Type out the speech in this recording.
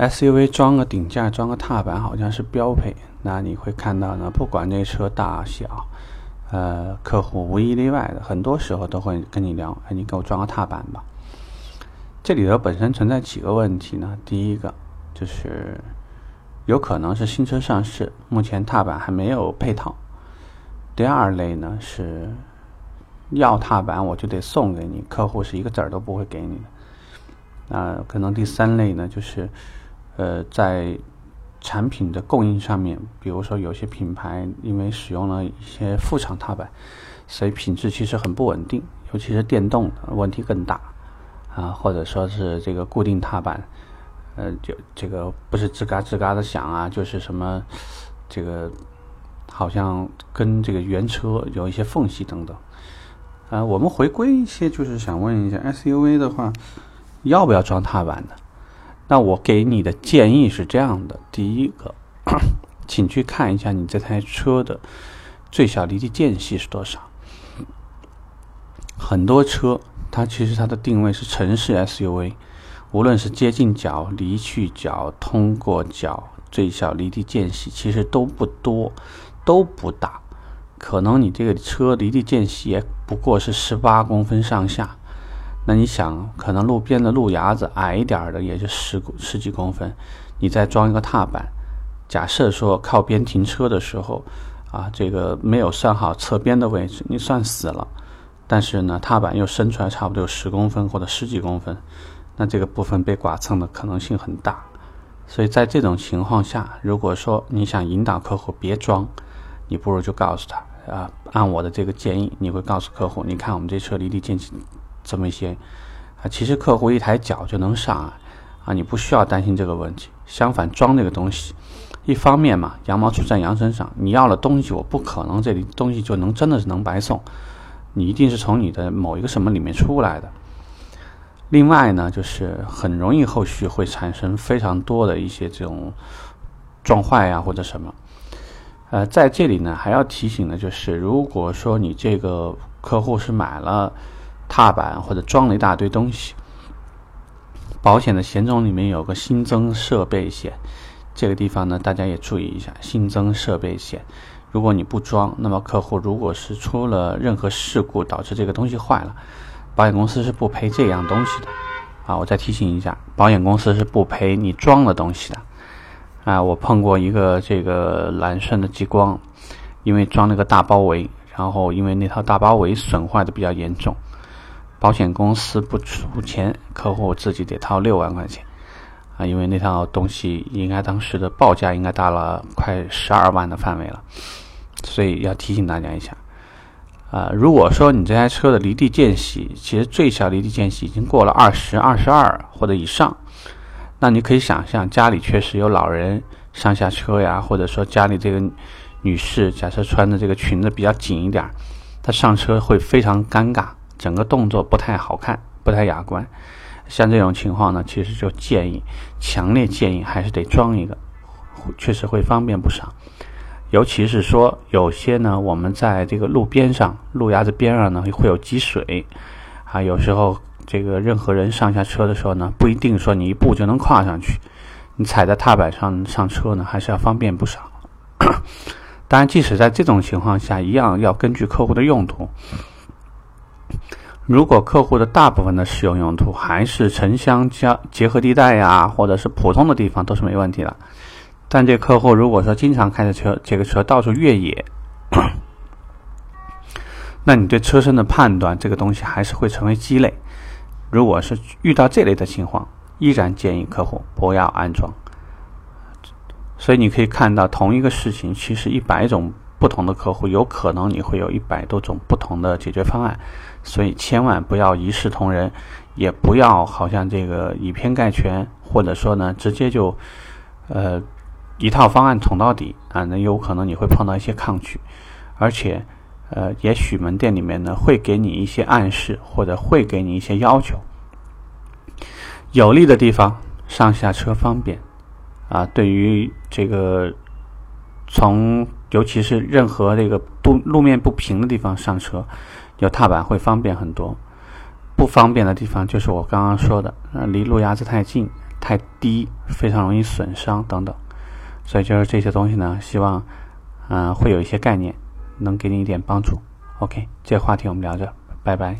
SUV 装个顶架、装个踏板好像是标配。那你会看到呢，不管这车大小，呃，客户无一例外的，很多时候都会跟你聊：“哎，你给我装个踏板吧。”这里头本身存在几个问题呢？第一个就是有可能是新车上市，目前踏板还没有配套。第二类呢是要踏板我就得送给你，客户是一个子儿都不会给你的。那可能第三类呢就是。呃，在产品的供应上面，比如说有些品牌因为使用了一些副厂踏板，所以品质其实很不稳定，尤其是电动的问题更大啊，或者说是这个固定踏板，呃，就这个不是吱嘎吱嘎的响啊，就是什么这个好像跟这个原车有一些缝隙等等。啊，我们回归一些，就是想问一下，SUV 的话要不要装踏板的？那我给你的建议是这样的：第一个，请去看一下你这台车的最小离地间隙是多少。很多车它其实它的定位是城市 SUV，无论是接近角、离去角、通过角，最小离地间隙其实都不多，都不大。可能你这个车离地间隙也不过是十八公分上下。那你想，可能路边的路牙子矮一点的，也就十十几公分，你再装一个踏板，假设说靠边停车的时候，啊，这个没有算好侧边的位置，你算死了。但是呢，踏板又伸出来差不多有十公分或者十几公分，那这个部分被剐蹭的可能性很大。所以在这种情况下，如果说你想引导客户别装，你不如就告诉他，啊，按我的这个建议，你会告诉客户，你看我们这车离地间隙。这么一些啊，其实客户一抬脚就能上啊，啊，你不需要担心这个问题。相反，装这个东西，一方面嘛，羊毛出在羊身上，你要了东西，我不可能这里东西就能真的是能白送，你一定是从你的某一个什么里面出来的。另外呢，就是很容易后续会产生非常多的一些这种撞坏呀或者什么。呃，在这里呢，还要提醒的就是，如果说你这个客户是买了。踏板或者装了一大堆东西，保险的险种里面有个新增设备险，这个地方呢大家也注意一下，新增设备险，如果你不装，那么客户如果是出了任何事故导致这个东西坏了，保险公司是不赔这样东西的。啊，我再提醒一下，保险公司是不赔你装的东西的。啊，我碰过一个这个揽胜的激光，因为装了个大包围，然后因为那套大包围损坏的比较严重。保险公司不出钱，客户自己得掏六万块钱啊！因为那套东西应该当时的报价应该到了快十二万的范围了，所以要提醒大家一下啊！如果说你这台车的离地间隙，其实最小离地间隙已经过了二十二十二或者以上，那你可以想象家里确实有老人上下车呀，或者说家里这个女士假设穿的这个裙子比较紧一点，她上车会非常尴尬。整个动作不太好看，不太雅观。像这种情况呢，其实就建议，强烈建议还是得装一个，确实会方便不少。尤其是说有些呢，我们在这个路边上、路牙子边上呢，会有积水啊。有时候这个任何人上下车的时候呢，不一定说你一步就能跨上去，你踩在踏板上上车呢，还是要方便不少。当然，即使在这种情况下，一样要根据客户的用途。如果客户的大部分的使用用途还是城乡交结合地带呀，或者是普通的地方，都是没问题的。但这客户如果说经常开着车，这个车到处越野，那你对车身的判断，这个东西还是会成为鸡肋。如果是遇到这类的情况，依然建议客户不要安装。所以你可以看到，同一个事情，其实一百种。不同的客户有可能你会有一百多种不同的解决方案，所以千万不要一视同仁，也不要好像这个以偏概全，或者说呢直接就呃一套方案捅到底啊，那有可能你会碰到一些抗拒，而且呃也许门店里面呢会给你一些暗示，或者会给你一些要求，有利的地方上下车方便啊，对于这个从尤其是任何这个不路面不平的地方上车，有踏板会方便很多。不方便的地方就是我刚刚说的，呃，离路牙子太近，太低，非常容易损伤等等。所以就是这些东西呢，希望嗯会有一些概念，能给你一点帮助。OK，这个话题我们聊着，拜拜。